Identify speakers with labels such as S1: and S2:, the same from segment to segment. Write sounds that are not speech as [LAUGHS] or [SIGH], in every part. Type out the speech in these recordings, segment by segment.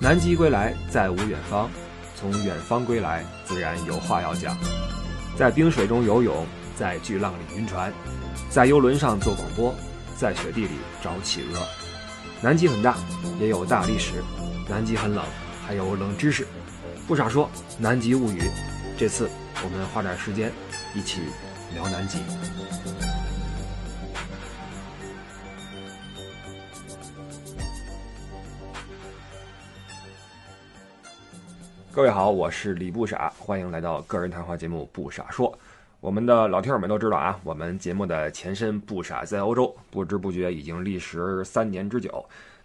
S1: 南极归来，再无远方。从远方归来，自然有话要讲。在冰水中游泳，在巨浪里晕船，在游轮上做广播，在雪地里找企鹅。南极很大，也有大历史；南极很冷，还有冷知识。不傻说，南极物语。这次我们花点时间，一起聊南极。各位好，我是李不傻，欢迎来到个人谈话节目《不傻说》。我们的老听友们都知道啊，我们节目的前身“不傻在欧洲”，不知不觉已经历时三年之久。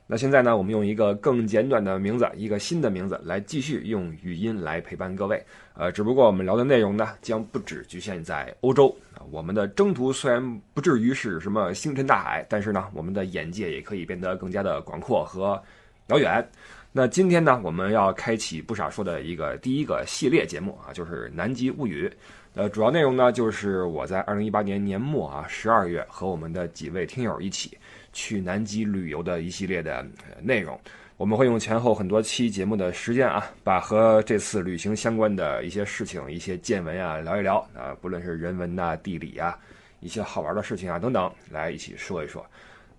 S1: 那现在呢，我们用一个更简短的名字，一个新的名字来继续用语音来陪伴各位。呃，只不过我们聊的内容呢，将不只局限在欧洲。我们的征途虽然不至于是什么星辰大海，但是呢，我们的眼界也可以变得更加的广阔和遥远。那今天呢，我们要开启不傻说的一个第一个系列节目啊，就是《南极物语》。呃，主要内容呢，就是我在二零一八年年末啊，十二月和我们的几位听友一起去南极旅游的一系列的内容。我们会用前后很多期节目的时间啊，把和这次旅行相关的一些事情、一些见闻啊聊一聊啊，不论是人文呐、地理啊，一些好玩的事情啊等等，来一起说一说。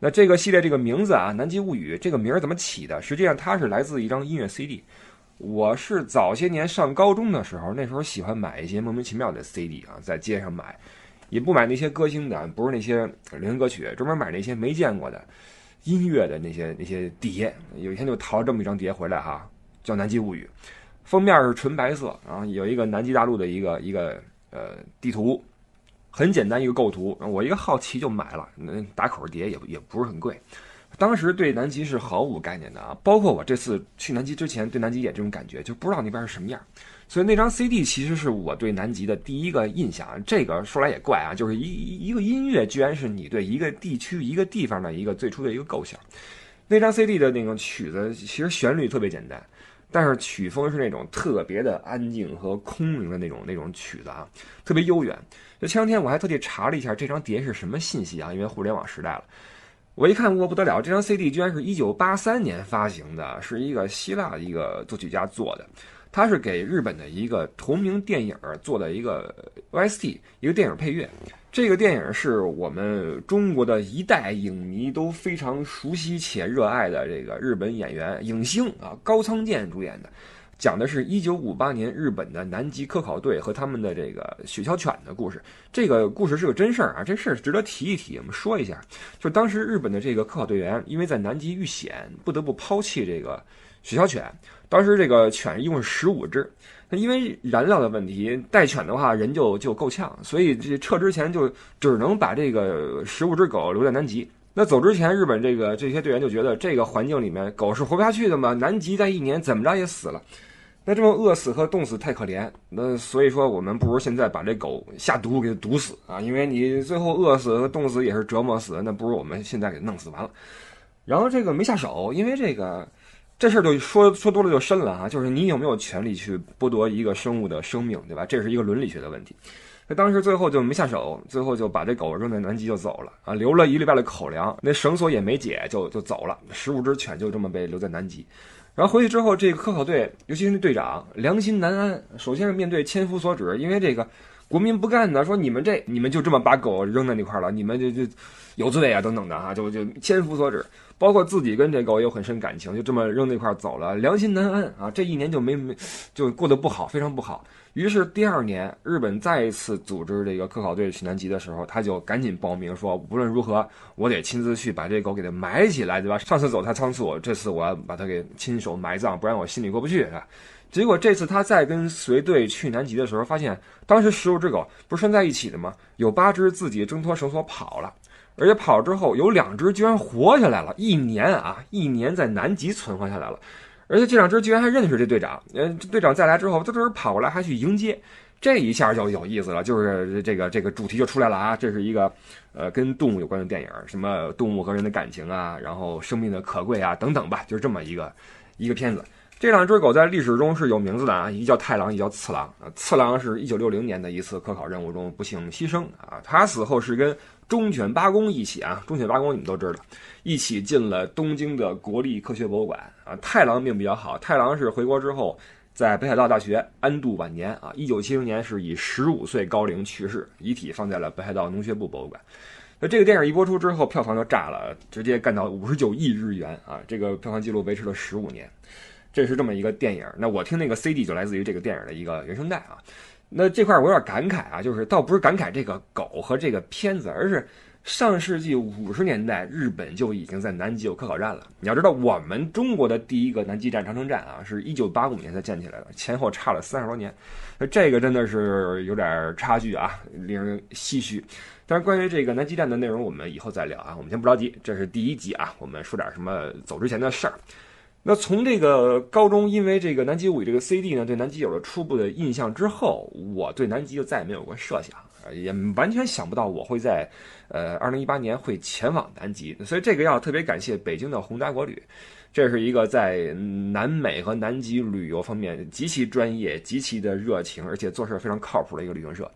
S1: 那这个系列这个名字啊，《南极物语》这个名儿怎么起的？实际上它是来自一张音乐 CD。我是早些年上高中的时候，那时候喜欢买一些莫名其妙的 CD 啊，在街上买，也不买那些歌星的，不是那些流行歌曲，专门买那些没见过的音乐的那些那些碟。有一天就淘了这么一张碟回来哈，叫《南极物语》，封面是纯白色，然后有一个南极大陆的一个一个呃地图。很简单一个构图，我一个好奇就买了。那打口碟也也不是很贵，当时对南极是毫无概念的啊。包括我这次去南极之前，对南极也这种感觉，就不知道那边是什么样。所以那张 CD 其实是我对南极的第一个印象。这个说来也怪啊，就是一一个音乐居然是你对一个地区、一个地方的一个最初的一个构想。那张 CD 的那个曲子其实旋律特别简单。但是曲风是那种特别的安静和空灵的那种那种曲子啊，特别悠远。就前两天我还特地查了一下这张碟是什么信息啊，因为互联网时代了。我一看，我不得了，这张 CD 居然是一九八三年发行的，是一个希腊的一个作曲家做的，他是给日本的一个同名电影做的一个 OST，一个电影配乐。这个电影是我们中国的一代影迷都非常熟悉且热爱的这个日本演员影星啊高仓健主演的，讲的是一九五八年日本的南极科考队和他们的这个雪橇犬的故事。这个故事是个真事儿啊，这事儿值得提一提。我们说一下，就当时日本的这个科考队员因为在南极遇险，不得不抛弃这个雪橇犬。当时这个犬一共是十五只。因为燃料的问题，带犬的话人就就够呛，所以这撤之前就只能把这个十五只狗留在南极。那走之前，日本这个这些队员就觉得这个环境里面狗是活不下去的嘛，南极在一年怎么着也死了，那这么饿死和冻死太可怜。那所以说，我们不如现在把这狗下毒给它毒死啊，因为你最后饿死和冻死也是折磨死，那不如我们现在给弄死完了。然后这个没下手，因为这个。这事儿就说说多了就深了啊，就是你有没有权利去剥夺一个生物的生命，对吧？这是一个伦理学的问题。那当时最后就没下手，最后就把这狗扔在南极就走了啊，留了一礼拜的口粮，那绳索也没解就就走了。十五只犬就这么被留在南极，然后回去之后，这个科考队，尤其是那队长，良心难安。首先是面对千夫所指，因为这个国民不干呢，说你们这你们就这么把狗扔在那块儿了，你们就就有罪啊等等的哈，就就千夫所指。包括自己跟这狗有很深感情，就这么扔那块走了，良心难安啊！这一年就没没就过得不好，非常不好。于是第二年，日本再一次组织这个科考队去南极的时候，他就赶紧报名说，无论如何我得亲自去把这狗给它埋起来，对吧？上次走太仓促，这次我要把它给亲手埋葬，不然我心里过不去啊。结果这次他再跟随队去南极的时候，发现当时十五只狗不是拴在一起的吗？有八只自己挣脱绳索跑了。而且跑了之后，有两只居然活下来了，一年啊，一年在南极存活下来了。而且这两只居然还认识这队长，呃，队长再来之后，这都是跑过来还去迎接，这一下就有意思了，就是这个这个主题就出来了啊，这是一个呃跟动物有关的电影，什么动物和人的感情啊，然后生命的可贵啊等等吧，就是这么一个一个片子。这两只狗在历史中是有名字的啊，一叫太郎，一叫次郎。次郎是一九六零年的一次科考任务中不幸牺牲啊，他死后是跟忠犬八公一起啊，忠犬八公你们都知道，一起进了东京的国立科学博物馆啊。太郎命比较好，太郎是回国之后在北海道大学安度晚年啊，一九七零年是以十五岁高龄去世，遗体放在了北海道农学部博物馆。那这个电影一播出之后，票房就炸了，直接干到五十九亿日元啊，这个票房记录维持了十五年。这是这么一个电影，那我听那个 CD 就来自于这个电影的一个原声带啊。那这块我有点感慨啊，就是倒不是感慨这个狗和这个片子，而是上世纪五十年代日本就已经在南极有科考站了。你要知道，我们中国的第一个南极站长城站啊，是一九八五年才建起来的，前后差了三十多年，那这个真的是有点差距啊，令人唏嘘。但是关于这个南极站的内容，我们以后再聊啊，我们先不着急，这是第一集啊，我们说点什么走之前的事儿。那从这个高中，因为这个南极物语这个 CD 呢，对南极有了初步的印象之后，我对南极就再也没有过设想，也完全想不到我会在，呃，二零一八年会前往南极。所以这个要特别感谢北京的宏达国旅，这是一个在南美和南极旅游方面极其专业、极其的热情，而且做事非常靠谱的一个旅行社。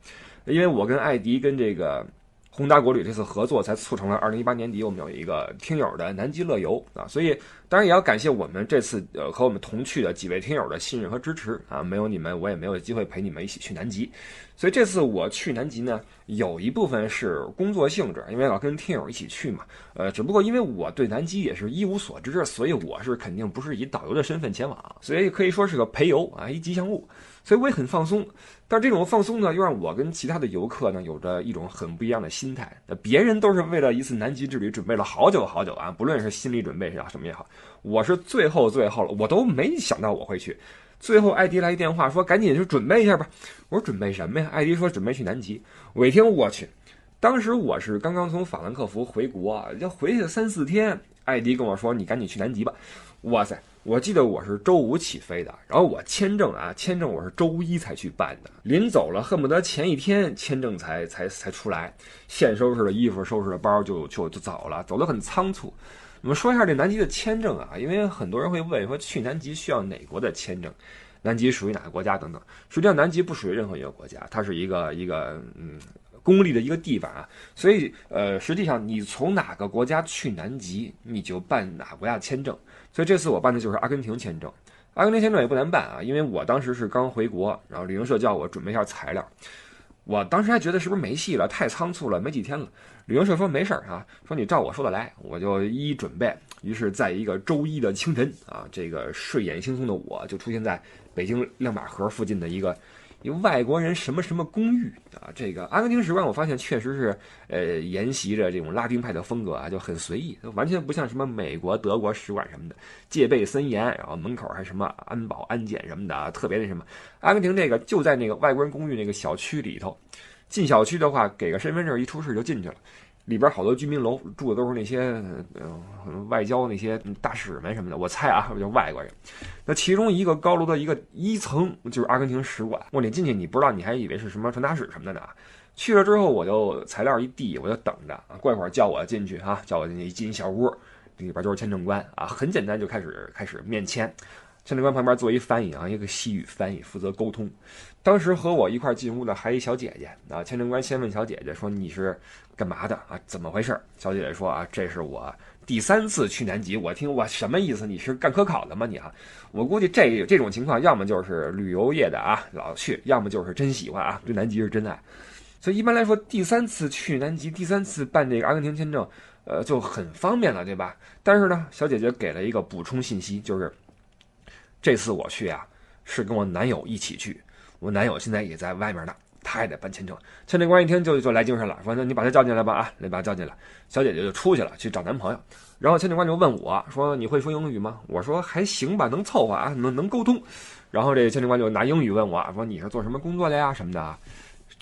S1: 因为我跟艾迪跟这个。宏达国旅这次合作才促成了二零一八年底我们有一个听友的南极乐游啊，所以当然也要感谢我们这次呃和我们同去的几位听友的信任和支持啊，没有你们我也没有机会陪你们一起去南极，所以这次我去南极呢，有一部分是工作性质，因为要跟听友一起去嘛，呃，只不过因为我对南极也是一无所知，所以我是肯定不是以导游的身份前往，所以可以说是个陪游啊，一吉祥物。所以我也很放松，但是这种放松呢，又让我跟其他的游客呢有着一种很不一样的心态。那别人都是为了一次南极之旅准备了好久好久啊，不论是心理准备是什么也好，我是最后最后了，我都没想到我会去。最后艾迪来一电话说：“赶紧去准备一下吧。”我说：“准备什么呀？”艾迪说：“准备去南极。”我一听，我去，当时我是刚刚从法兰克福回国，要回去三四天。艾迪跟我说：“你赶紧去南极吧。”哇塞！我记得我是周五起飞的，然后我签证啊，签证我是周一才去办的，临走了恨不得前一天签证才才才出来，现收拾了衣服，收拾了包就就就走了，走得很仓促。我们说一下这南极的签证啊，因为很多人会问说去南极需要哪国的签证，南极属于哪个国家等等。实际上南极不属于任何一个国家，它是一个一个嗯公立的一个地方啊，所以呃实际上你从哪个国家去南极，你就办哪国家签证。所以这次我办的就是阿根廷签证，阿根廷签证也不难办啊，因为我当时是刚回国，然后旅行社叫我准备一下材料，我当时还觉得是不是没戏了，太仓促了，没几天了。旅行社说没事儿啊，说你照我说的来，我就一一准备。于是，在一个周一的清晨啊，这个睡眼惺忪的我就出现在北京亮马河附近的一个。一个外国人什么什么公寓啊？这个阿根廷使馆，我发现确实是呃沿袭着这种拉丁派的风格啊，就很随意，完全不像什么美国、德国使馆什么的戒备森严，然后门口还什么安保安检什么的，特别那什么。阿根廷这个就在那个外国人公寓那个小区里头，进小区的话给个身份证一出示就进去了。里边好多居民楼住的都是那些嗯外交那些大使们什么的，我猜啊，就外国人。那其中一个高楼的一个一层就是阿根廷使馆。我你进去，你不知道，你还以为是什么传达室什么的呢。去了之后，我就材料一递，我就等着啊。过一会儿叫我进去啊，叫我进去一进小屋，里边就是签证官啊，很简单就开始开始面签。签证官旁边做一翻译啊，一个西语翻译负责沟通。当时和我一块进屋的还一小姐姐啊。签证官先问小姐姐说：“你是干嘛的啊？怎么回事？”小姐姐说：“啊，这是我第三次去南极。”我听我什么意思？你是干科考的吗？你啊？我估计这这种情况，要么就是旅游业的啊，老去；要么就是真喜欢啊，对南极是真爱。所以一般来说，第三次去南极，第三次办这个阿根廷签证，呃，就很方便了，对吧？但是呢，小姐姐给了一个补充信息，就是。这次我去啊，是跟我男友一起去。我男友现在也在外面呢，他也得办签证。签证官一听就就来精神了，说：“那你把他叫进来吧，啊，你把他叫进来。”小姐姐就出去了，去找男朋友。然后签证官就问我说：“你会说英语吗？”我说：“还行吧，能凑合啊，能能沟通。”然后这签证官就拿英语问我说：“你是做什么工作的呀？什么的？”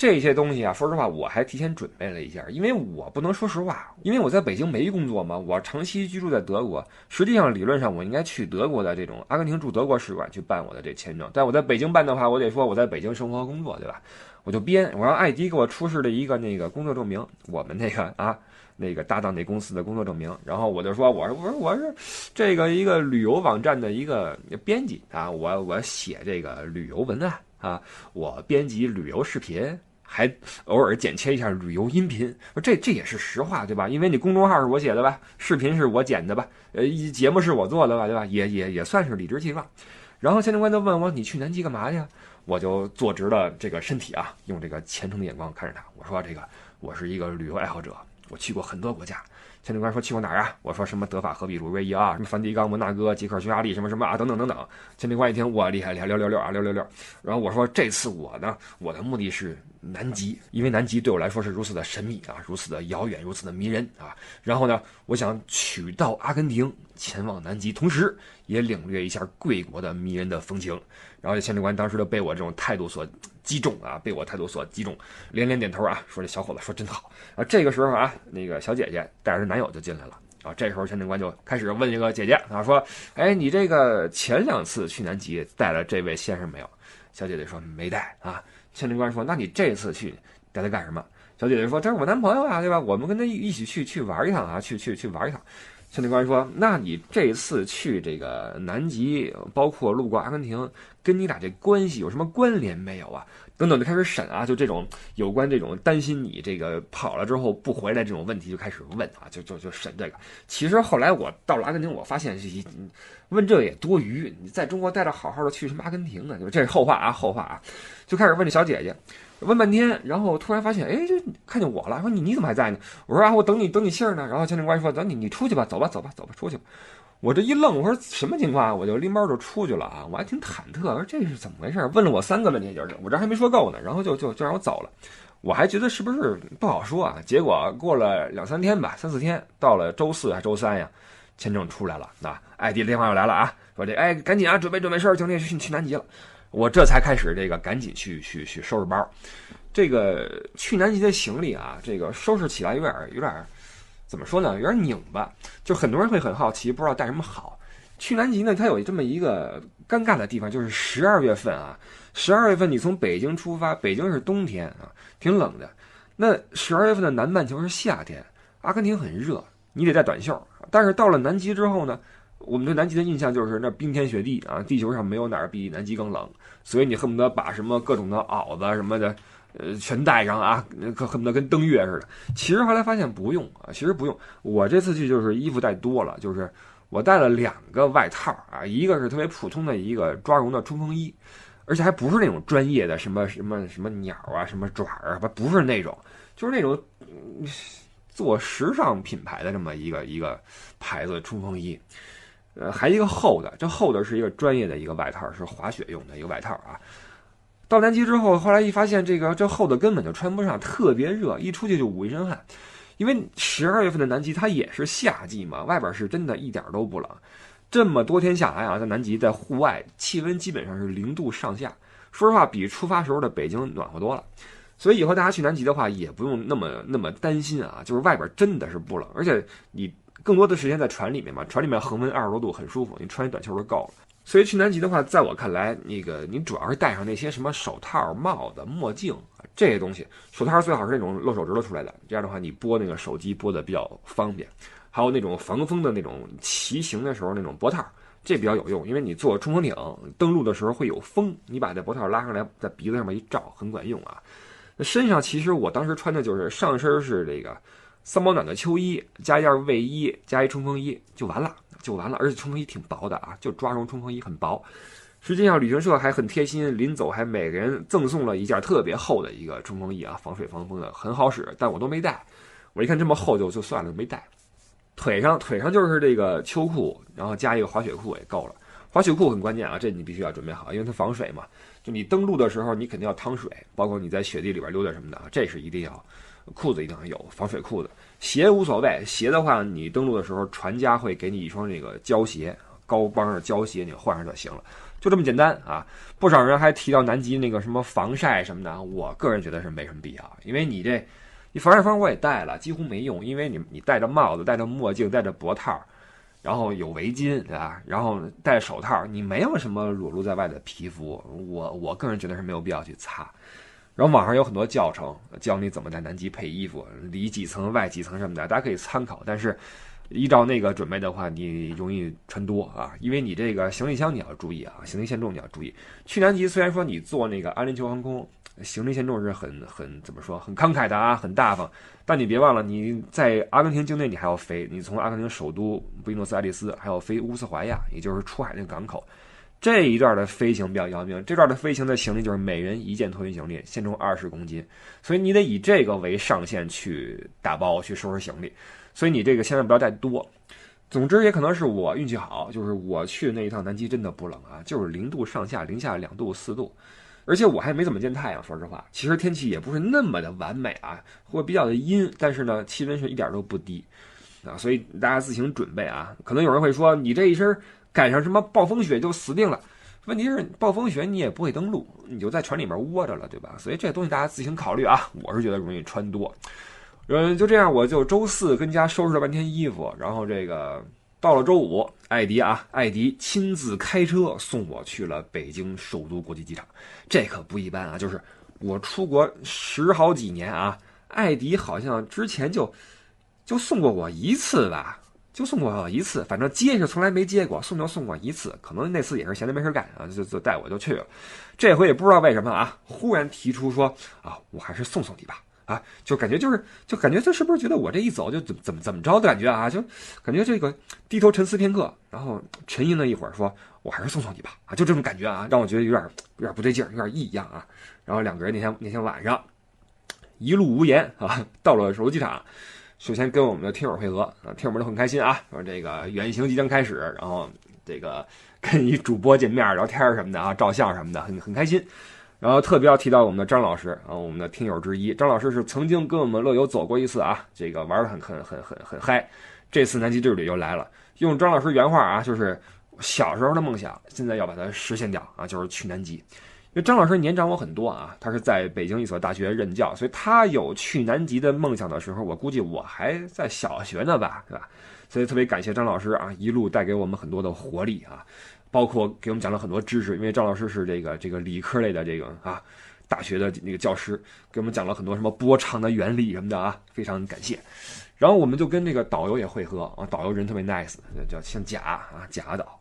S1: 这些东西啊，说实话，我还提前准备了一下，因为我不能说实话，因为我在北京没工作嘛，我长期居住在德国。实际上，理论上我应该去德国的这种阿根廷驻德国使馆去办我的这签证，但我在北京办的话，我得说我在北京生活和工作，对吧？我就编，我让艾迪给我出示了一个那个工作证明，我们那个啊。那个搭档那公司的工作证明，然后我就说，我说我说我是这个一个旅游网站的一个编辑啊，我我写这个旅游文案啊，我编辑旅游视频，还偶尔剪切一下旅游音频，这这也是实话对吧？因为你公众号是我写的吧，视频是我剪的吧，呃，节目是我做的吧，对吧？也也也算是理直气壮。然后签证官就问我，你去南极干嘛去？我就坐直了这个身体啊，用这个虔诚的眼光看着他，我说这个我是一个旅游爱好者。我去过很多国家，签证官说去过哪儿啊？我说什么德法荷比鲁瑞伊啊，什么梵蒂冈、摩纳哥、捷克、匈牙利，什么什么啊，等等等等。签证官一听，哇，厉害厉害，六六六啊，六六六。然后我说这次我呢，我的目的是南极，因为南极对我来说是如此的神秘啊，如此的遥远，如此的迷人啊。然后呢，我想取到阿根廷，前往南极，同时也领略一下贵国的迷人的风情。然后签证官当时就被我这种态度所。击中啊！被我态度所击中，连连点头啊，说这小伙子说真好啊。这个时候啊，那个小姐姐带着男友就进来了啊。这时候签证官就开始问这个姐姐啊，说：“哎，你这个前两次去南极带了这位先生没有？”小姐姐说：“没带啊。”签证官说：“那你这次去带他干什么？”小姐姐说：“这是我男朋友啊，对吧？我们跟他一起去去玩一趟啊，去去去玩一趟。”签证官说：“那你这次去这个南极，包括路过阿根廷，跟你俩这关系有什么关联没有啊？”等等就开始审啊，就这种有关这种担心你这个跑了之后不回来这种问题就开始问啊，就就就审这个。其实后来我到了阿根廷，我发现一问这也多余。你在中国待着好好的，去什么阿根廷呢？就这是后话啊，后话啊，就开始问这小姐姐，问半天，然后突然发现，哎，这看见我了，说你你怎么还在呢？我说啊，我等你等你信儿呢。然后签证官说，等你你出去吧，走吧走吧走吧出去吧。我这一愣，我说什么情况？我就拎包就出去了啊！我还挺忐忑，我说这是怎么回事？问了我三个问题，就是我这还没说够呢，然后就就就让我走了。我还觉得是不是不好说啊？结果过了两三天吧，三四天，到了周四还周三呀，签证出来了。那艾迪的电话又来了啊，说这哎赶紧啊，准备准备事儿，今天去去南极了。我这才开始这个赶紧去去去收拾包。这个去南极的行李啊，这个收拾起来有点有点。怎么说呢？有点拧巴，就很多人会很好奇，不知道带什么好。去南极呢，它有这么一个尴尬的地方，就是十二月份啊，十二月份你从北京出发，北京是冬天啊，挺冷的。那十二月份的南半球是夏天，阿根廷很热，你得带短袖。但是到了南极之后呢，我们对南极的印象就是那冰天雪地啊，地球上没有哪儿比南极更冷，所以你恨不得把什么各种的袄子什么的。呃，全带上啊，可恨不得跟登月似的。其实后来发现不用啊，其实不用。我这次去就是衣服带多了，就是我带了两个外套啊，一个是特别普通的一个抓绒的冲锋衣，而且还不是那种专业的什么什么什么鸟啊、什么爪啊，不不是那种，就是那种做时尚品牌的这么一个一个牌子冲锋衣。呃，还一个厚的，这厚的是一个专业的一个外套，是滑雪用的一个外套啊。到南极之后，后来一发现这个这厚的根本就穿不上，特别热，一出去就捂一身汗。因为十二月份的南极它也是夏季嘛，外边是真的一点都不冷。这么多天下来啊，在南极在户外气温基本上是零度上下，说实话比出发时候的北京暖和多了。所以以后大家去南极的话，也不用那么那么担心啊，就是外边真的是不冷，而且你更多的时间在船里面嘛，船里面恒温二十多度很舒服，你穿一短袖就够了。所以去南极的话，在我看来，那个你主要是戴上那些什么手套、帽子、墨镜这些东西。手套最好是那种露手指头出来的，这样的话你拨那个手机拨的比较方便。还有那种防风的那种骑行的时候那种脖套，这比较有用，因为你坐冲锋艇登陆的时候会有风，你把这脖套拉上来，在鼻子上面一罩，很管用啊。那身上其实我当时穿的就是上身是这个三保暖的秋衣，加一件卫衣，加一冲锋衣就完了。就完了，而且冲锋衣挺薄的啊，就抓绒冲锋衣很薄。实际上旅行社还很贴心，临走还每个人赠送了一件特别厚的一个冲锋衣啊，防水防风的，很好使。但我都没带，我一看这么厚就就算了，没带。腿上腿上就是这个秋裤，然后加一个滑雪裤也够了。滑雪裤很关键啊，这你必须要准备好，因为它防水嘛。就你登陆的时候，你肯定要趟水，包括你在雪地里边溜达什么的啊，这是一定要。裤子一定要有防水裤子，鞋无所谓。鞋的话，你登陆的时候，船家会给你一双这个胶鞋，高帮的胶鞋，你换上就行了，就这么简单啊。不少人还提到南极那个什么防晒什么的，我个人觉得是没什么必要，因为你这，你防晒霜我也戴了，几乎没用，因为你你戴着帽子，戴着墨镜，戴着脖套，然后有围巾，对吧？然后戴手套，你没有什么裸露在外的皮肤，我我个人觉得是没有必要去擦。然后网上有很多教程教你怎么在南极配衣服，里几层外几层什么的，大家可以参考。但是依照那个准备的话，你容易穿多啊，因为你这个行李箱你要注意啊，行李限重你要注意。去南极虽然说你坐那个阿联酋航空，行李限重是很很怎么说，很慷慨的啊，很大方。但你别忘了，你在阿根廷境内你还要飞，你从阿根廷首都布宜诺斯艾利斯还要飞乌斯怀亚，也就是出海那个港口。这一段的飞行比较要命，这段的飞行的行李就是每人一件托运行李，限重二十公斤，所以你得以这个为上限去打包去收拾行李。所以你这个千万不要带多。总之也可能是我运气好，就是我去的那一趟南极真的不冷啊，就是零度上下，零下两度四度，而且我还没怎么见太阳。说实话，其实天气也不是那么的完美啊，会比较的阴，但是呢，气温是一点都不低啊，所以大家自行准备啊。可能有人会说，你这一身赶上什么暴风雪就死定了。问题是暴风雪你也不会登陆，你就在船里面窝着了，对吧？所以这东西大家自行考虑啊。我是觉得容易穿多。嗯，就这样，我就周四跟家收拾了半天衣服，然后这个到了周五，艾迪啊，艾迪亲自开车送我去了北京首都国际机场，这可不一般啊！就是我出国十好几年啊，艾迪好像之前就就送过我一次吧，就送过一次，反正接是从来没接过，送就送过一次，可能那次也是闲着没事干啊，就就带我就去了。这回也不知道为什么啊，忽然提出说啊，我还是送送你吧。啊，就感觉就是，就感觉他是不是觉得我这一走就怎怎么怎么着的感觉啊？就感觉这个低头沉思片刻，然后沉吟了一会儿，说：“我还是送送你吧。”啊，就这种感觉啊，让我觉得有点有点不对劲，有点异样啊。然后两个人那天那天晚上一路无言啊，到了首都机场，首先跟我们的听友会合啊，听友们都很开心啊，说这个远行即将开始，然后这个跟一主播见面聊天什么的啊，照相什么的，很很开心。然后特别要提到我们的张老师啊，我们的听友之一，张老师是曾经跟我们乐游走过一次啊，这个玩的很很很很很嗨。这次南极之旅又来了，用张老师原话啊，就是小时候的梦想，现在要把它实现掉啊，就是去南极。因为张老师年长我很多啊，他是在北京一所大学任教，所以他有去南极的梦想的时候，我估计我还在小学呢吧，对吧？所以特别感谢张老师啊，一路带给我们很多的活力啊。包括给我们讲了很多知识，因为张老师是这个这个理科类的这个啊，大学的那个教师，给我们讲了很多什么波长的原理什么的啊，非常感谢。然后我们就跟这个导游也会合啊，导游人特别 nice，叫姓贾啊，贾导，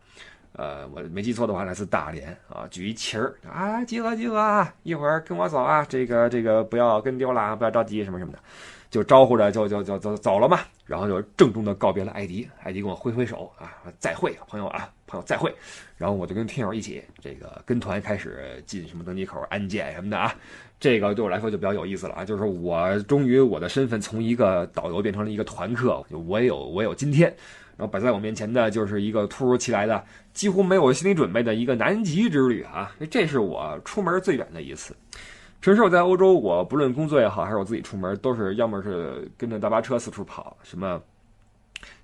S1: 呃，我没记错的话来自大连啊，举一旗儿啊，集合集合，一会儿跟我走啊，这个这个不要跟丢了啊，不要着急什么什么的。就招呼着就就就走走了嘛，然后就郑重的告别了艾迪，艾迪跟我挥挥手啊，再会朋友啊，朋友再会，然后我就跟听友一起这个跟团开始进什么登机口安检什么的啊，这个对我来说就比较有意思了啊，就是我终于我的身份从一个导游变成了一个团客，我也有我有今天，然后摆在我面前的就是一个突如其来的几乎没有心理准备的一个南极之旅啊，这是我出门最远的一次。平时我在欧洲，我不论工作也好，还是我自己出门，都是要么是跟着大巴车四处跑，什么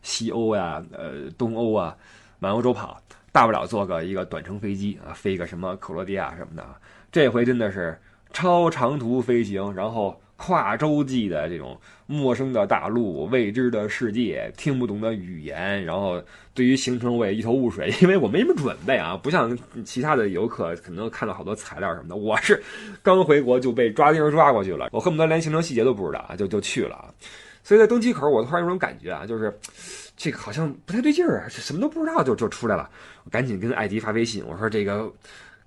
S1: 西欧呀、呃东欧啊，满欧洲跑，大不了坐个一个短程飞机啊，飞个什么克罗地亚什么的。这回真的是超长途飞行，然后。跨洲际的这种陌生的大陆、未知的世界、听不懂的语言，然后对于行程我也一头雾水，因为我没什么准备啊，不像其他的游客可能看到好多材料什么的。我是刚回国就被抓丁抓过去了，我恨不得连行程细节都不知道啊，就就去了啊。所以在登机口，我突然有种感觉啊，就是这个好像不太对劲儿啊，什么都不知道就就出来了。我赶紧跟艾迪发微信，我说这个。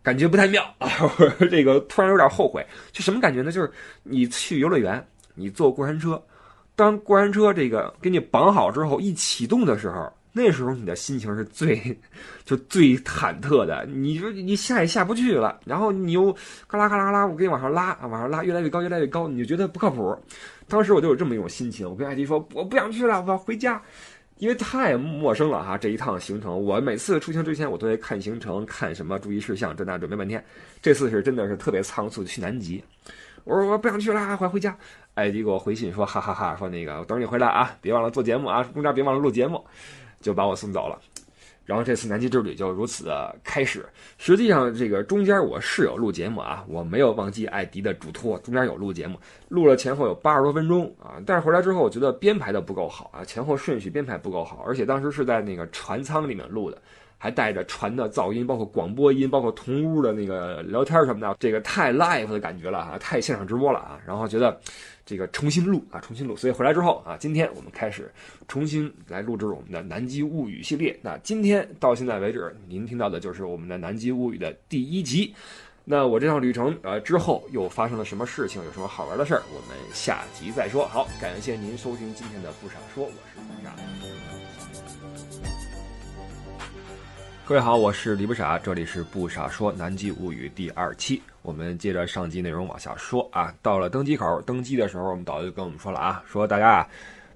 S1: 感觉不太妙啊！[LAUGHS] 这个突然有点后悔，就什么感觉呢？就是你去游乐园，你坐过山车，当过山车这个给你绑好之后，一启动的时候，那时候你的心情是最 [LAUGHS] 就最忐忑的。你说你下也下不去了，然后你又嘎啦嘎啦嘎啦，我给你往上拉，往上拉，越来越高，越来越高，你就觉得不靠谱。当时我就有这么一种心情，我跟艾迪说，我不想去了，我要回家。因为太陌生了哈，这一趟行程，我每次出行之前我都得看行程，看什么注意事项，这那准备半天。这次是真的是特别仓促去南极，我说我不想去了，快回家。艾迪给我回信说，哈哈哈，说那个我等你回来啊，别忘了做节目啊，中间别忘了录节目，就把我送走了。然后这次南极之旅就如此的开始。实际上，这个中间我是有录节目啊，我没有忘记艾迪的嘱托，中间有录节目，录了前后有八十多分钟啊。但是回来之后，我觉得编排的不够好啊，前后顺序编排不够好，而且当时是在那个船舱里面录的，还带着船的噪音，包括广播音，包括同屋的那个聊天什么的，这个太 live 的感觉了啊，太现场直播了啊，然后觉得这个重新录啊，重新录，所以回来之后啊，今天我们开始重新来录制我们的《南极物语》系列。那今天到现在为止，您听到的就是我们的《南极物语》的第一集。那我这趟旅程呃之后又发生了什么事情，有什么好玩的事儿，我们下集再说。好，感谢您收听今天的不傻说，我是不傻。各位好，我是李不傻，这里是不傻说南极物语第二期。我们接着上集内容往下说啊。到了登机口登机的时候，我们导游就跟我们说了啊，说大家啊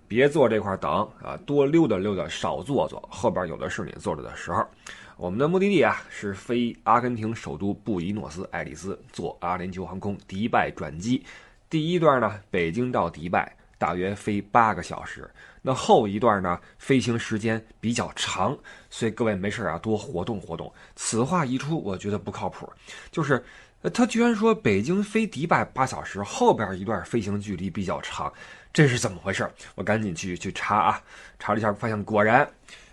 S1: 别坐这块等啊，多溜达溜达，少坐坐，后边有的是你坐着的时候。我们的目的地啊是飞阿根廷首都布宜诺斯艾利斯，坐阿联酋航空迪拜转机。第一段呢，北京到迪拜。大约飞八个小时，那后一段呢？飞行时间比较长，所以各位没事啊，多活动活动。此话一出，我觉得不靠谱。就是，他居然说北京飞迪拜八小时，后边一段飞行距离比较长，这是怎么回事？我赶紧去去查啊，查了一下，发现果然。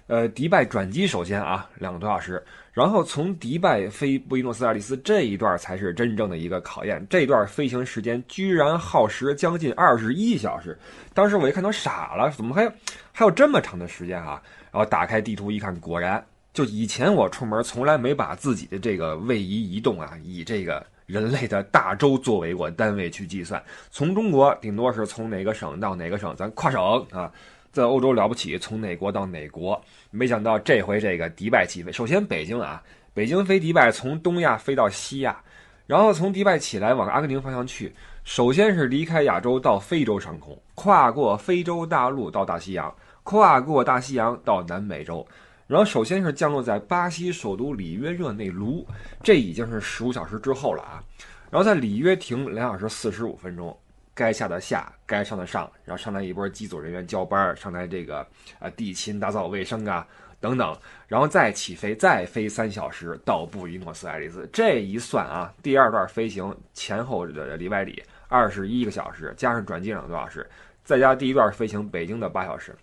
S1: 呃，迪拜转机首先啊，两个多小时，然后从迪拜飞布宜诺斯艾利斯这一段才是真正的一个考验，这段飞行时间居然耗时将近二十一小时，当时我一看都傻了，怎么还还有这么长的时间啊？然后打开地图一看，果然就以前我出门从来没把自己的这个位移移动啊，以这个人类的大洲作为我单位去计算，从中国顶多是从哪个省到哪个省，咱跨省啊。在欧洲了不起，从哪国到哪国？没想到这回这个迪拜起飞，首先北京啊，北京飞迪拜，从东亚飞到西亚，然后从迪拜起来往阿根廷方向去。首先是离开亚洲到非洲上空，跨过非洲大陆到大西洋，跨过大西洋到南美洲，然后首先是降落在巴西首都里约热内卢，这已经是十五小时之后了啊，然后在里约停两小时四十五分钟。该下的下，该上的上，然后上来一波机组人员交班，上来这个啊地勤打扫卫生啊等等，然后再起飞，再飞三小时到布宜诺斯艾利斯。这一算啊，第二段飞行前后的里外里二十一个小时，加上转机两个多小时，再加第一段飞行北京的八小时，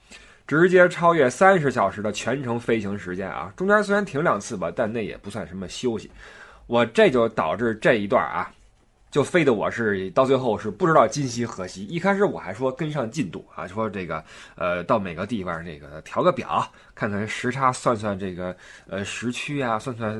S1: 直接超越三十小时的全程飞行时间啊！中间虽然停两次吧，但那也不算什么休息。我这就导致这一段啊。就飞的我是到最后是不知道今夕何夕。一开始我还说跟上进度啊，说这个呃到每个地方这个调个表，看看时差，算算这个呃时区啊，算算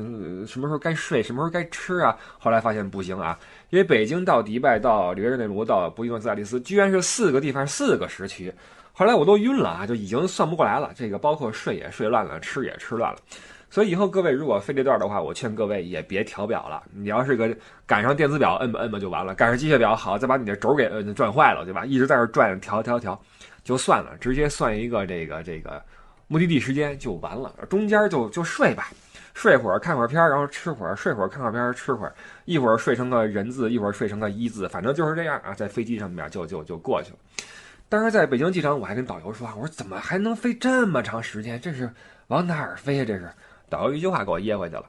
S1: 什么时候该睡，什么时候该吃啊。后来发现不行啊，因为北京到迪拜到里约热内卢到布宜诺斯艾利斯，居然是四个地方四个时区。后来我都晕了啊，就已经算不过来了。这个包括睡也睡乱了，吃也吃乱了。所以以后各位如果飞这段的话，我劝各位也别调表了。你要是个赶上电子表，摁吧摁吧就完了；赶上机械表，好，再把你的轴给摁转坏了，对吧？一直在这转，调调调，就算了，直接算一个这个这个目的地时间就完了。中间就就睡吧，睡会儿看会儿片儿然后吃会儿，睡会儿看会儿片儿吃会儿，一会儿睡成个人字，一会儿睡成个一字，反正就是这样啊，在飞机上面就就就过去了。当时在北京机场，我还跟导游说话，我说怎么还能飞这么长时间？这是往哪儿飞呀？这是。导游一句话给我噎回去了，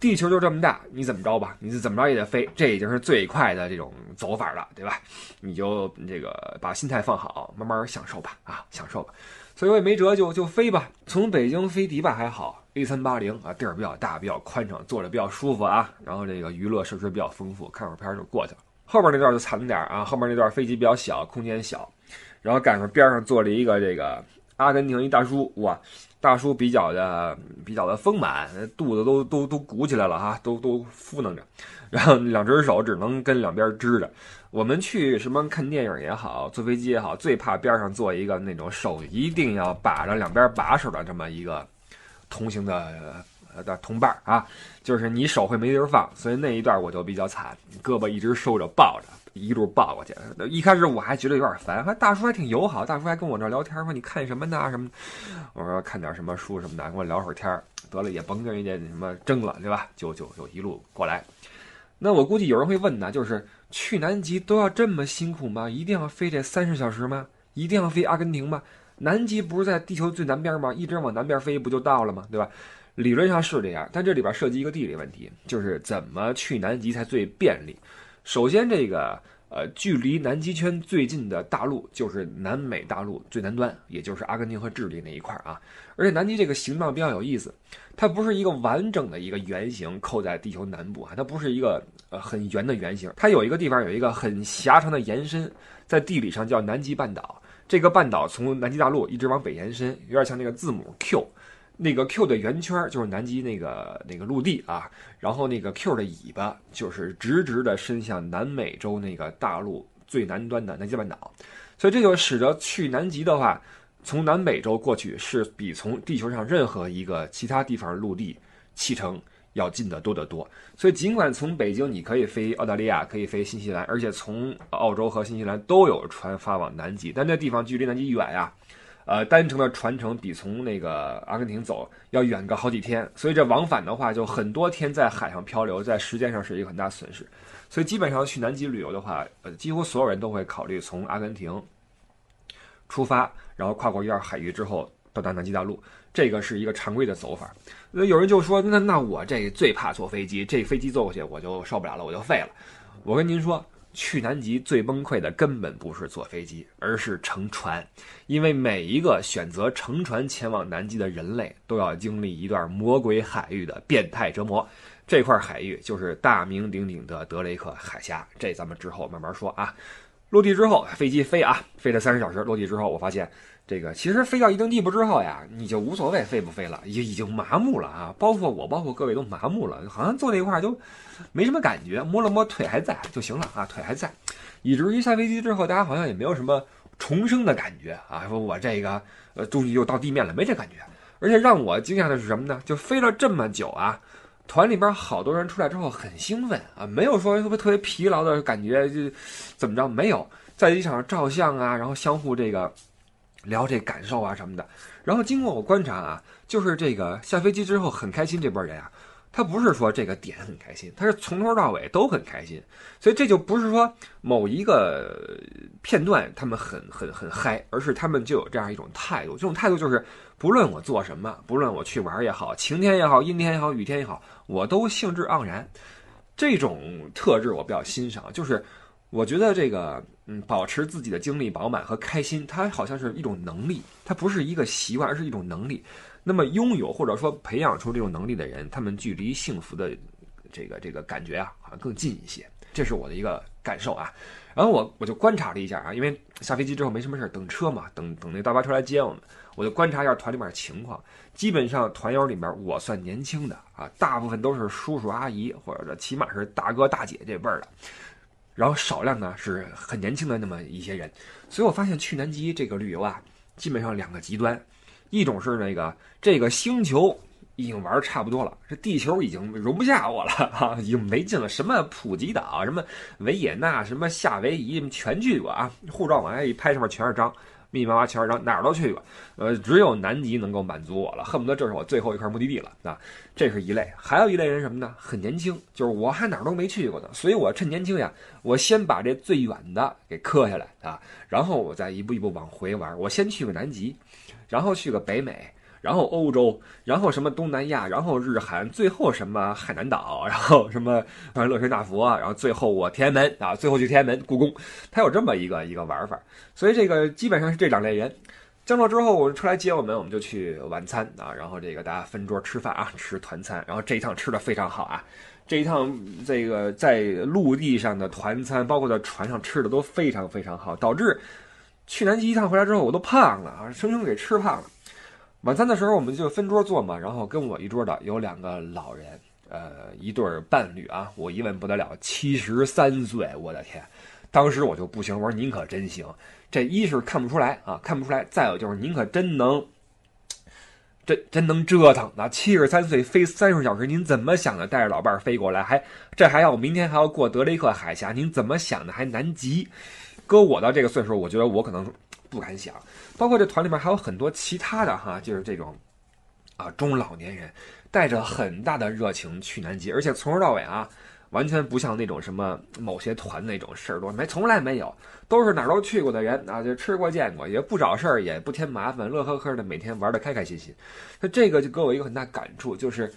S1: 地球就这么大，你怎么着吧？你怎么着也得飞，这已经是最快的这种走法了，对吧？你就这个把心态放好，慢慢享受吧，啊，享受吧。所以我也没辙，就就飞吧。从北京飞迪拜还好，A 三八零啊，地儿比较大，比较宽敞，坐着比较舒服啊。然后这个娱乐设施比较丰富，看会儿片就过去了。后边那段就惨点啊，后面那段飞机比较小，空间小，然后赶上边上坐了一个这个阿根廷一大叔，哇！大叔比较的比较的丰满，肚子都都都鼓起来了哈，都都敷弄着，[LAUGHS] 然后两只手只能跟两边支着。我们去什么看电影也好，坐飞机也好，最怕边上坐一个那种手一定要把着两边把手的这么一个同行的的同伴啊，就是你手会没地儿放，所以那一段我就比较惨，胳膊一直收着抱着。一路抱过去，一开始我还觉得有点烦，还大叔还挺友好，大叔还跟我这聊天，说你看什么呢？什么？我说看点什么书什么的，跟我聊会儿天儿得了，也甭跟人家什么争了，对吧？就就就一路过来。那我估计有人会问呢，就是去南极都要这么辛苦吗？一定要飞这三十小时吗？一定要飞阿根廷吗？南极不是在地球最南边吗？一直往南边飞不就到了吗？对吧？理论上是这样，但这里边涉及一个地理问题，就是怎么去南极才最便利。首先，这个呃，距离南极圈最近的大陆就是南美大陆最南端，也就是阿根廷和智利那一块啊。而且南极这个形状比较有意思，它不是一个完整的一个圆形扣在地球南部啊，它不是一个呃很圆的圆形，它有一个地方有一个很狭长的延伸，在地理上叫南极半岛。这个半岛从南极大陆一直往北延伸，有点像那个字母 Q。那个 Q 的圆圈就是南极那个那个陆地啊，然后那个 Q 的尾巴就是直直的伸向南美洲那个大陆最南端的南极半岛，所以这就使得去南极的话，从南美洲过去是比从地球上任何一个其他地方陆地启程要近得多得多。所以尽管从北京你可以飞澳大利亚，可以飞新西兰，而且从澳洲和新西兰都有船发往南极，但那地方距离南极远呀。呃，单程的船程比从那个阿根廷走要远个好几天，所以这往返的话就很多天在海上漂流，在时间上是一个很大损失。所以基本上去南极旅游的话，呃，几乎所有人都会考虑从阿根廷出发，然后跨过一段海域之后到达南极大陆，这个是一个常规的走法。那有人就说，那那我这最怕坐飞机，这飞机坐过去我就受不了了，我就废了。我跟您说。去南极最崩溃的根本不是坐飞机，而是乘船，因为每一个选择乘船前往南极的人类都要经历一段魔鬼海域的变态折磨。这块海域就是大名鼎鼎的德雷克海峡，这咱们之后慢慢说啊。落地之后，飞机飞啊，飞了三十小时。落地之后，我发现。这个其实飞到一定地步之后呀，你就无所谓飞不飞了，已已经麻木了啊！包括我，包括各位都麻木了，好像坐那块儿就没什么感觉，摸了摸腿还在就行了啊，腿还在，以至于下飞机之后，大家好像也没有什么重生的感觉啊，说我这个呃终于又到地面了，没这感觉。而且让我惊讶的是什么呢？就飞了这么久啊，团里边好多人出来之后很兴奋啊，没有说特别特别疲劳的感觉，就怎么着没有，在机场照相啊，然后相互这个。聊这感受啊什么的，然后经过我观察啊，就是这个下飞机之后很开心这波人啊，他不是说这个点很开心，他是从头到尾都很开心，所以这就不是说某一个片段他们很很很嗨，而是他们就有这样一种态度，这种态度就是不论我做什么，不论我去玩也好，晴天也好，阴天也好，雨天也好，我都兴致盎然，这种特质我比较欣赏，就是。我觉得这个，嗯，保持自己的精力饱满和开心，它好像是一种能力，它不是一个习惯，而是一种能力。那么，拥有或者说培养出这种能力的人，他们距离幸福的这个这个感觉啊，好像更近一些。这是我的一个感受啊。然后我我就观察了一下啊，因为下飞机之后没什么事儿，等车嘛，等等那大巴车来接我们，我就观察一下团里面情况。基本上团友里面，我算年轻的啊，大部分都是叔叔阿姨，或者起码是大哥大姐这辈儿的。然后少量呢是很年轻的那么一些人，所以我发现去南极这个旅游啊，基本上两个极端，一种是那个这个星球已经玩差不多了，这地球已经容不下我了哈，[LAUGHS] 已经没劲了，什么普吉岛、什么维也纳、什么夏威夷全去过啊，护照往下一拍，上面全是章。密密麻麻全是章，哪儿都去过，呃，只有南极能够满足我了，恨不得这是我最后一块目的地了啊！这是一类，还有一类人什么呢？很年轻，就是我还哪儿都没去过呢，所以我趁年轻呀，我先把这最远的给磕下来啊，然后我再一步一步往回玩，我先去个南极，然后去个北美。然后欧洲，然后什么东南亚，然后日韩，最后什么海南岛，然后什么呃乐山大佛，然后最后我天安门啊，最后去天安门故宫，他有这么一个一个玩法，所以这个基本上是这两类人。降落之后，我出来接我们，我们就去晚餐啊，然后这个大家分桌吃饭啊，吃团餐，然后这一趟吃的非常好啊，这一趟这个在陆地上的团餐，包括在船上吃的都非常非常好，导致去南极一趟回来之后，我都胖了啊，生生给吃胖了。晚餐的时候，我们就分桌坐嘛，然后跟我一桌的有两个老人，呃，一对伴侣啊。我一问不得了，七十三岁，我的天！当时我就不行，我说您可真行，这一是看不出来啊，看不出来；再有就是您可真能，真真能折腾啊！七十三岁飞三十小时，您怎么想的？带着老伴儿飞过来，还这还要明天还要过德雷克海峡，您怎么想的？还南极？搁我到这个岁数，我觉得我可能。不敢想，包括这团里面还有很多其他的哈，就是这种，啊中老年人，带着很大的热情去南极，而且从头到尾啊，完全不像那种什么某些团那种事儿多，没从来没有，都是哪儿都去过的人啊，就吃过见过，也不找事儿，也不添麻烦，乐呵呵的每天玩的开开心心。那这个就给我一个很大感触，就是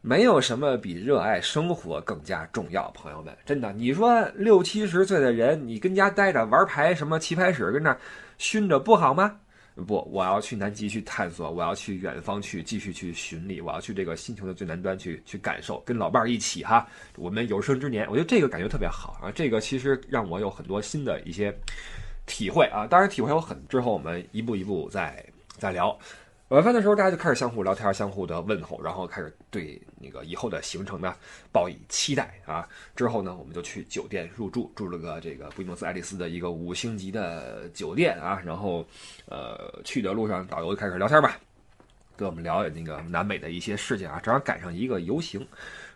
S1: 没有什么比热爱生活更加重要，朋友们，真的。你说六七十岁的人，你跟家待着玩牌，什么棋牌室跟那熏着不好吗？不，我要去南极去探索，我要去远方去继续去寻觅，我要去这个星球的最南端去去感受，跟老伴儿一起哈，我们有生之年，我觉得这个感觉特别好啊。这个其实让我有很多新的一些体会啊。当然，体会有很之后，我们一步一步再再聊。晚饭的时候，大家就开始相互聊天，相互的问候，然后开始对那个以后的行程呢报以期待啊。之后呢，我们就去酒店入住，住了个这个布宜诺斯艾利斯的一个五星级的酒店啊。然后，呃，去的路上，导游就开始聊天吧，跟我们聊那个南美的一些事情啊。正好赶上一个游行，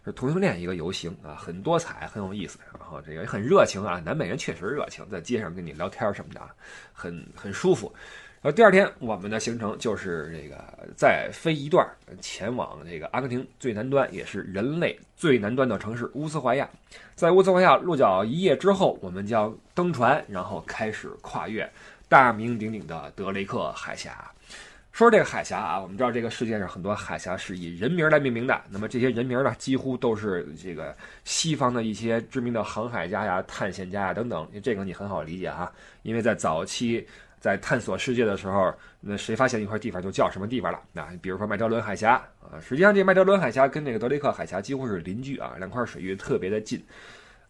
S1: 是同性恋一个游行啊，很多彩，很有意思。然后这个也很热情啊，南美人确实热情，在街上跟你聊天什么的，很很舒服。呃第二天，我们的行程就是这个再飞一段，前往这个阿根廷最南端，也是人类最南端的城市乌斯怀亚。在乌斯怀亚落脚一夜之后，我们将登船，然后开始跨越大名鼎鼎的德雷克海峡。说这个海峡啊，我们知道这个世界上很多海峡是以人名来命名的。那么这些人名呢，几乎都是这个西方的一些知名的航海家呀、探险家呀等等。这个你很好理解哈，因为在早期。在探索世界的时候，那谁发现一块地方就叫什么地方了？那比如说麦哲伦海峡啊，实际上这麦哲伦海峡跟那个德雷克海峡几乎是邻居啊，两块水域特别的近。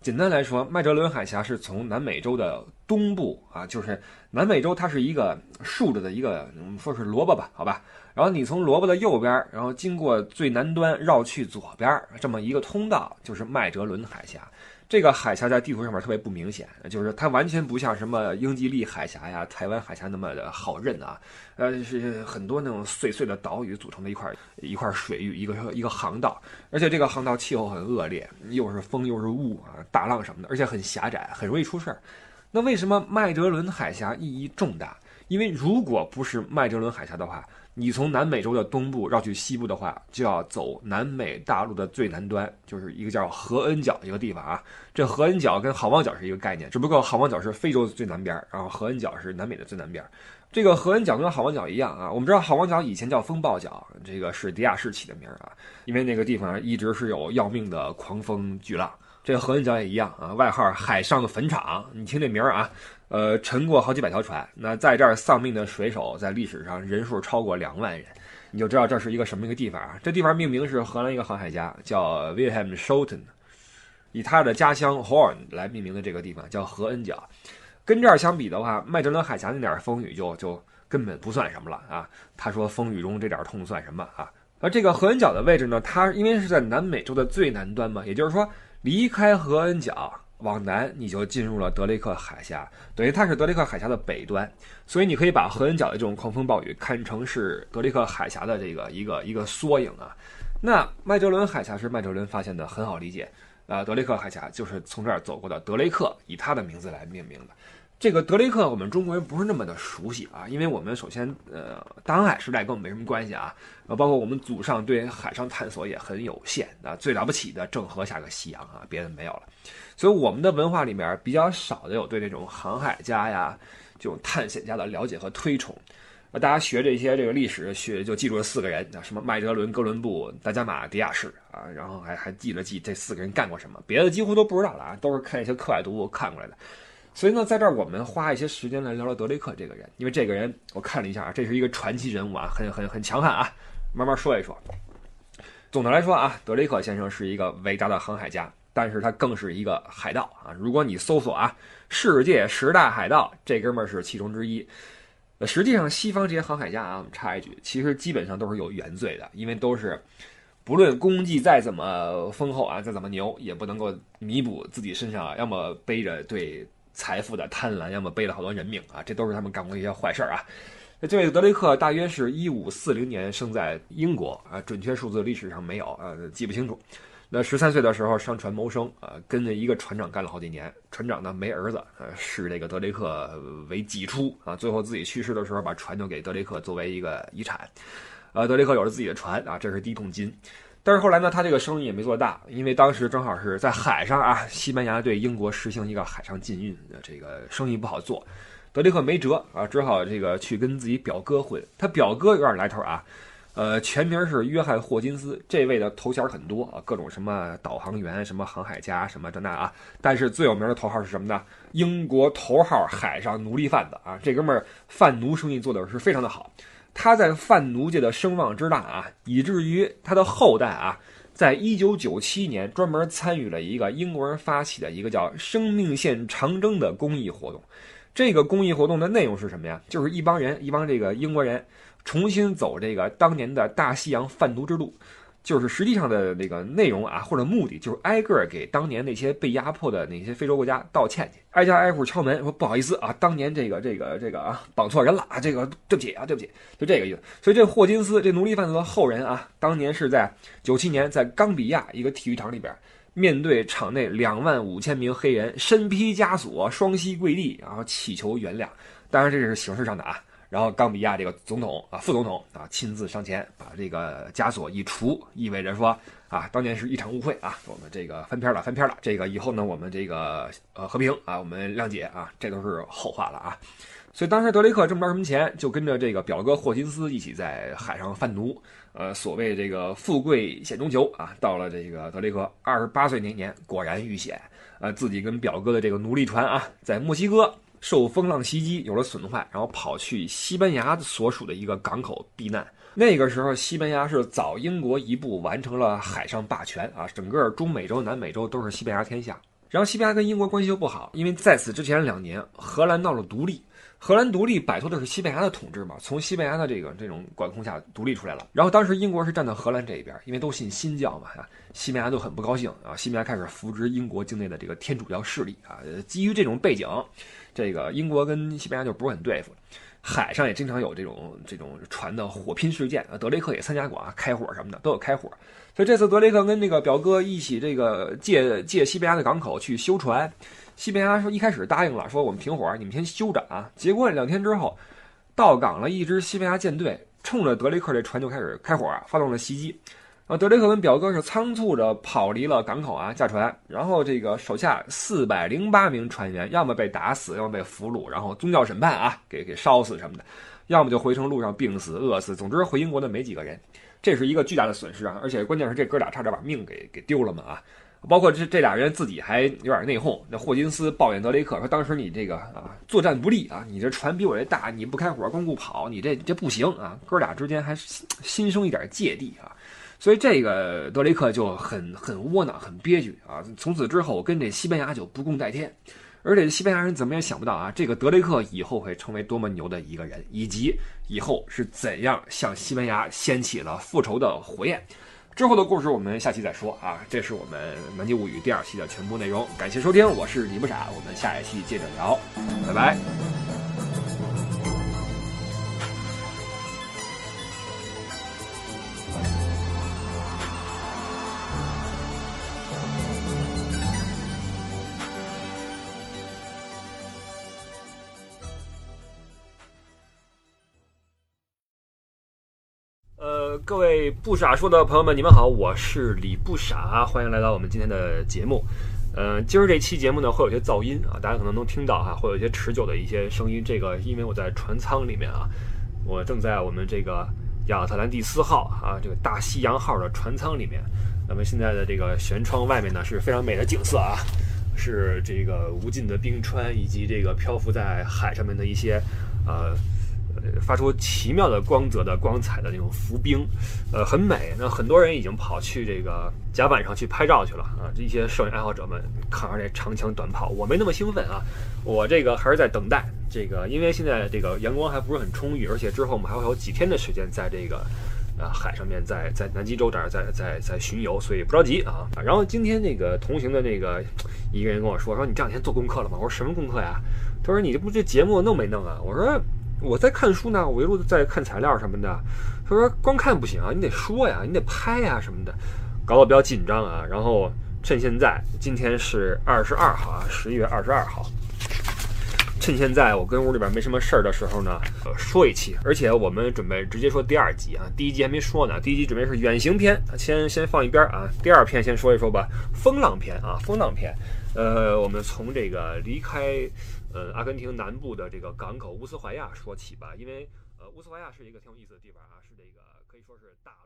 S1: 简单来说，麦哲伦海峡是从南美洲的东部啊，就是南美洲它是一个竖着的一个，我们说是萝卜吧，好吧。然后你从萝卜的右边，然后经过最南端绕去左边，这么一个通道就是麦哲伦海峡。这个海峡在地图上面特别不明显，就是它完全不像什么英吉利海峡呀、台湾海峡那么的好认啊，呃，是很多那种碎碎的岛屿组成的一块一块水域，一个一个航道，而且这个航道气候很恶劣，又是风又是雾啊，大浪什么的，而且很狭窄，很容易出事儿。那为什么麦哲伦海峡意义重大？因为如果不是麦哲伦海峡的话，你从南美洲的东部绕去西部的话，就要走南美大陆的最南端，就是一个叫何恩角的一个地方啊。这何恩角跟好望角是一个概念，只不过好望角是非洲最南边，然后何恩角是南美的最南边。这个何恩角跟好望角一样啊，我们知道好望角以前叫风暴角，这个是迪亚士起的名啊，因为那个地方一直是有要命的狂风巨浪。这个何恩角也一样啊，外号海上的坟场，你听这名儿啊。呃，沉过好几百条船，那在这儿丧命的水手在历史上人数超过两万人，你就知道这是一个什么一个地方啊？这地方命名是荷兰一个航海家叫 Wilhelm Schouten，以他的家乡 Horn 来命名的这个地方叫何恩角。跟这儿相比的话，麦哲伦海峡那点风雨就就根本不算什么了啊。他说风雨中这点痛算什么啊？而这个何恩角的位置呢，它因为是在南美洲的最南端嘛，也就是说离开何恩角。往南，你就进入了德雷克海峡，等于它是德雷克海峡的北端，所以你可以把何恩角的这种狂风暴雨看成是德雷克海峡的这个一个一个缩影啊。那麦哲伦海峡是麦哲伦发现的，很好理解啊。德雷克海峡就是从这儿走过的，德雷克以他的名字来命名的。这个德雷克，我们中国人不是那么的熟悉啊，因为我们首先，呃，大航海时代跟我们没什么关系啊，呃，包括我们祖上对海上探索也很有限啊，最了不起的郑和下个西洋啊，别的没有了，所以我们的文化里面比较少的有对这种航海家呀、这种探险家的了解和推崇，呃，大家学这些这个历史学就记住了四个人啊，什么麦哲伦、哥伦布、达伽马、迪亚士啊，然后还还记了记这四个人干过什么，别的几乎都不知道了啊，都是看一些课外读物看过来的。所以呢，在这儿我们花一些时间来聊聊德雷克这个人，因为这个人我看了一下啊，这是一个传奇人物啊，很很很强悍啊，慢慢说一说。总的来说啊，德雷克先生是一个伟大的航海家，但是他更是一个海盗啊。如果你搜索啊，世界十大海盗，这哥们儿是其中之一。呃，实际上西方这些航海家啊，我们插一句，其实基本上都是有原罪的，因为都是不论功绩再怎么丰厚啊，再怎么牛，也不能够弥补自己身上要么背着对。财富的贪婪，要么背了好多人命啊，这都是他们干过一些坏事儿啊。那这位德雷克大约是一五四零年生在英国啊，准确数字历史上没有啊，记不清楚。那十三岁的时候上船谋生啊，跟着一个船长干了好几年。船长呢没儿子，呃，视这个德雷克为己出啊。最后自己去世的时候，把船就给德雷克作为一个遗产。呃，德雷克有了自己的船啊，这是第一桶金。但是后来呢，他这个生意也没做大，因为当时正好是在海上啊，西班牙对英国实行一个海上禁运，这个生意不好做，德雷克没辙啊，只好这个去跟自己表哥混。他表哥有点来头啊，呃，全名是约翰霍金斯。这位的头衔很多啊，各种什么导航员、什么航海家、什么这那啊。但是最有名的头号是什么呢？英国头号海上奴隶贩子啊！这哥们儿贩奴生意做的是非常的好。他在贩奴界的声望之大啊，以至于他的后代啊，在一九九七年专门参与了一个英国人发起的一个叫“生命线长征”的公益活动。这个公益活动的内容是什么呀？就是一帮人，一帮这个英国人。重新走这个当年的大西洋贩奴之路，就是实际上的那个内容啊，或者目的，就是挨个给当年那些被压迫的那些非洲国家道歉去，挨家挨户敲门说不好意思啊，当年这个这个这个啊绑错人了啊，这个对不起啊，对不起，就这个意思。所以这霍金斯这奴隶贩子的后人啊，当年是在九七年在冈比亚一个体育场里边，面对场内两万五千名黑人，身披枷锁，双膝跪地，然后祈求原谅。当然这是形式上的啊。然后冈比亚这个总统啊，副总统啊，亲自上前把这个枷锁一除，意味着说啊，当年是一场误会啊，我们这个翻篇了，翻篇了。这个以后呢，我们这个呃和平啊，我们谅解啊，这都是后话了啊。所以当时德雷克挣不着什么钱，就跟着这个表哥霍金斯一起在海上贩奴，呃，所谓这个富贵险中求啊。到了这个德雷克二十八岁那年，果然遇险，呃，自己跟表哥的这个奴隶船啊，在墨西哥。受风浪袭击有了损坏，然后跑去西班牙所属的一个港口避难。那个时候，西班牙是早英国一步完成了海上霸权啊，整个中美洲、南美洲都是西班牙天下。然后西班牙跟英国关系又不好，因为在此之前两年，荷兰闹了独立。荷兰独立摆脱的是西班牙的统治嘛？从西班牙的这个这种管控下独立出来了。然后当时英国是站在荷兰这一边，因为都信新教嘛，啊，西班牙就很不高兴啊。西班牙开始扶植英国境内的这个天主教势力啊。基于这种背景，这个英国跟西班牙就不是很对付。海上也经常有这种这种船的火拼事件啊。德雷克也参加过啊，开火什么的都有开火。所以这次德雷克跟那个表哥一起这个借借西班牙的港口去修船。西班牙说一开始答应了，说我们停火，你们先休着啊。结果两天之后，到港了一支西班牙舰队，冲着德雷克这船就开始开火，发动了袭击。啊，德雷克跟表哥是仓促着跑离了港口啊，驾船。然后这个手下四百零八名船员，要么被打死，要么被俘虏，然后宗教审判啊，给给烧死什么的，要么就回程路上病死、饿死。总之回英国的没几个人，这是一个巨大的损失啊！而且关键是这哥俩差点把命给给丢了嘛啊！包括这这俩人自己还有点内讧。那霍金斯抱怨德雷克说：“当时你这个啊作战不利啊，你这船比我这大，你不开火光顾跑，你这这不行啊。”哥俩之间还心生一点芥蒂啊，所以这个德雷克就很很窝囊，很憋屈啊。从此之后跟这西班牙就不共戴天。而且西班牙人怎么也想不到啊，这个德雷克以后会成为多么牛的一个人，以及以后是怎样向西班牙掀起了复仇的火焰。之后的故事我们下期再说啊！这是我们《南极物语》第二期的全部内容，感谢收听，我是李不傻，我们下一期接着聊，拜拜。各位不傻说的朋友们，你们好，我是李不傻，欢迎来到我们今天的节目。呃，今儿这期节目呢会有些噪音啊，大家可能能听到哈，会有一些持久的一些声音。这个因为我在船舱里面啊，我正在我们这个亚特兰蒂斯号啊，这个大西洋号的船舱里面。那么现在的这个舷窗外面呢是非常美的景色啊，是这个无尽的冰川以及这个漂浮在海上面的一些呃。发出奇妙的光泽的光彩的那种浮冰，呃，很美。那很多人已经跑去这个甲板上去拍照去了啊！这些摄影爱好者们看着这长枪短炮，我没那么兴奋啊。我这个还是在等待这个，因为现在这个阳光还不是很充裕，而且之后我们还会有几天的时间在这个呃海上面，在在南极洲这儿在在在巡游，所以不着急啊。然后今天那个同行的那个一个人跟我说说你这两天做功课了吗？我说什么功课呀？他说你这不这节目弄没弄啊？我说。我在看书呢，我一路在看材料什么的。他说光看不行啊，你得说呀，你得拍呀什么的，搞得比较紧张啊。然后趁现在，今天是二十二号啊，十一月二十二号。趁现在我跟屋里边没什么事儿的时候呢，呃，说一期。而且我们准备直接说第二集啊，第一集还没说呢。第一集准备是远行篇，先先放一边啊。第二篇先说一说吧，风浪篇啊，风浪篇。呃，我们从这个离开。呃，阿根廷南部的这个港口乌斯怀亚说起吧，因为呃，乌斯怀亚是一个挺有意思的地方啊，是这个可以说是大